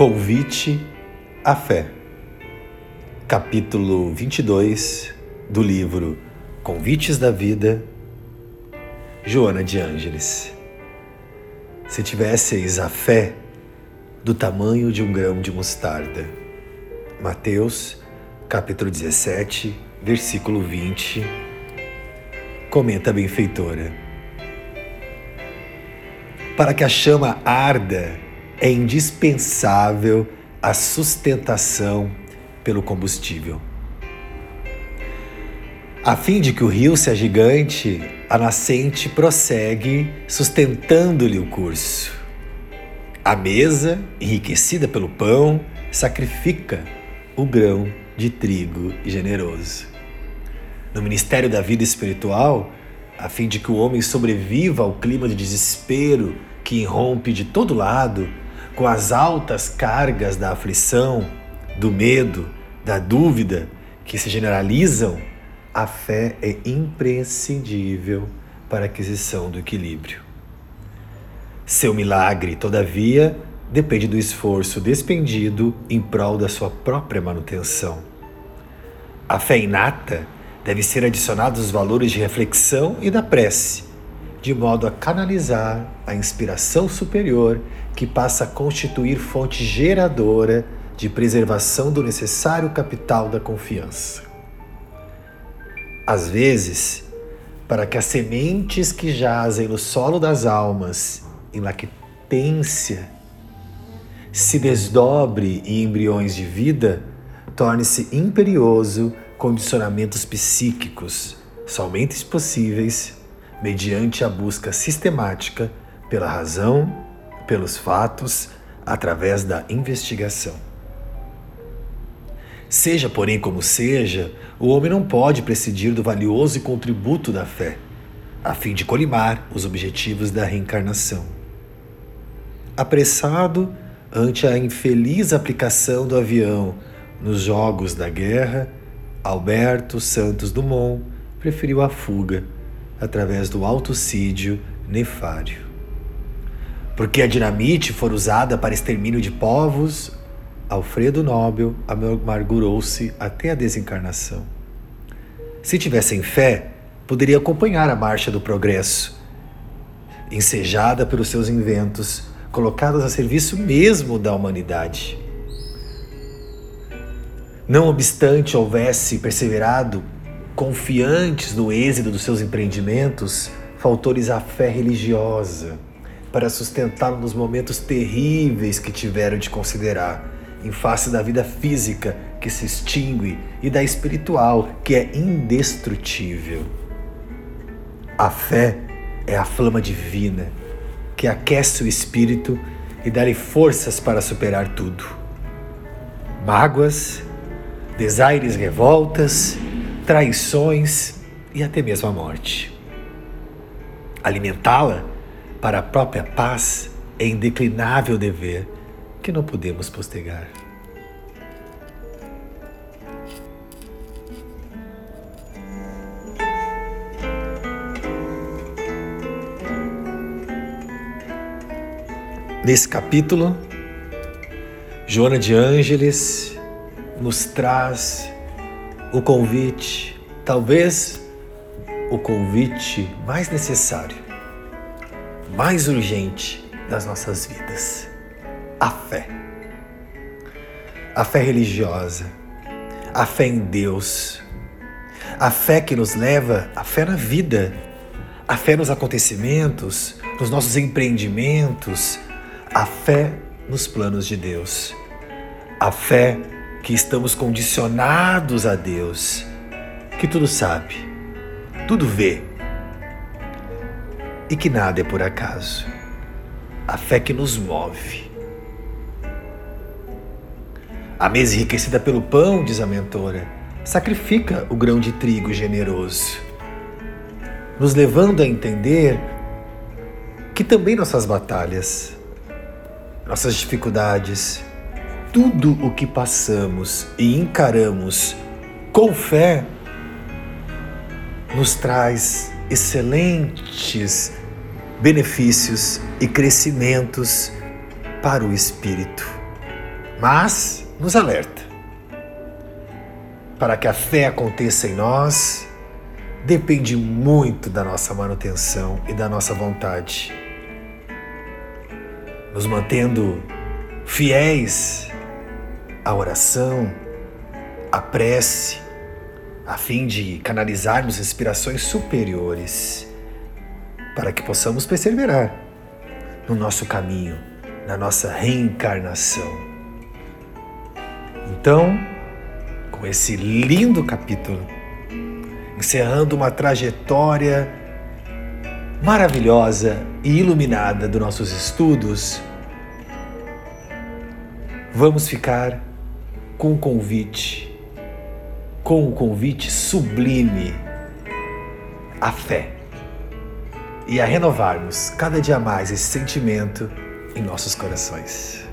Convite à Fé, capítulo 22 do livro Convites da Vida, Joana de Ângeles. Se tivesseis a fé do tamanho de um grão de mostarda. Mateus, capítulo 17, versículo 20. Comenta a benfeitora. Para que a chama arda, é indispensável a sustentação pelo combustível. A fim de que o rio se agigante, a nascente prossegue sustentando-lhe o curso. A mesa, enriquecida pelo pão, sacrifica o grão de trigo generoso. No ministério da vida espiritual, a fim de que o homem sobreviva ao clima de desespero que irrompe de todo lado, com as altas cargas da aflição, do medo, da dúvida que se generalizam, a fé é imprescindível para a aquisição do equilíbrio. Seu milagre, todavia, depende do esforço despendido em prol da sua própria manutenção. A fé inata deve ser adicionada os valores de reflexão e da prece, de modo a canalizar a inspiração superior que passa a constituir fonte geradora de preservação do necessário capital da confiança. Às vezes, para que as sementes que jazem no solo das almas em lactência se desdobre em embriões de vida, torne-se imperioso condicionamentos psíquicos, somente possíveis mediante a busca sistemática pela razão, pelos fatos, através da investigação. Seja, porém, como seja, o homem não pode prescindir do valioso contributo da fé, a fim de colimar os objetivos da reencarnação. Apressado ante a infeliz aplicação do avião nos jogos da guerra, Alberto Santos Dumont preferiu a fuga através do autocídio nefário. Porque a dinamite for usada para extermínio de povos, Alfredo Nobel amargurou-se até a desencarnação. Se tivessem fé, poderia acompanhar a marcha do progresso, ensejada pelos seus inventos, colocados a serviço mesmo da humanidade. Não obstante houvesse perseverado confiantes no êxito dos seus empreendimentos, faltou-lhes a fé religiosa para sustentá-lo nos momentos terríveis que tiveram de considerar, em face da vida física que se extingue e da espiritual que é indestrutível. A fé é a flama divina que aquece o espírito e dá-lhe forças para superar tudo. Mágoas, desaires, revoltas, traições e até mesmo a morte. Alimentá-la para a própria paz é indeclinável dever que não podemos postergar. Nesse capítulo, Joana de Ângeles nos traz o convite, talvez o convite mais necessário, mais urgente das nossas vidas: a fé. A fé religiosa, a fé em Deus, a fé que nos leva à fé na vida, a fé nos acontecimentos, nos nossos empreendimentos, a fé nos planos de Deus, a fé que estamos condicionados a Deus, que tudo sabe, tudo vê e que nada é por acaso. A fé que nos move. A mesa enriquecida pelo pão, diz a mentora, sacrifica o grão de trigo generoso, nos levando a entender que também nossas batalhas, nossas dificuldades, tudo o que passamos e encaramos com fé nos traz excelentes benefícios e crescimentos para o espírito, mas nos alerta. Para que a fé aconteça em nós, depende muito da nossa manutenção e da nossa vontade. Nos mantendo fiéis à oração, à prece, a fim de canalizarmos inspirações superiores, para que possamos perseverar no nosso caminho, na nossa reencarnação. Então, com esse lindo capítulo, encerrando uma trajetória maravilhosa e iluminada dos nossos estudos, vamos ficar com o convite, com o convite sublime à fé e a renovarmos cada dia mais esse sentimento em nossos corações.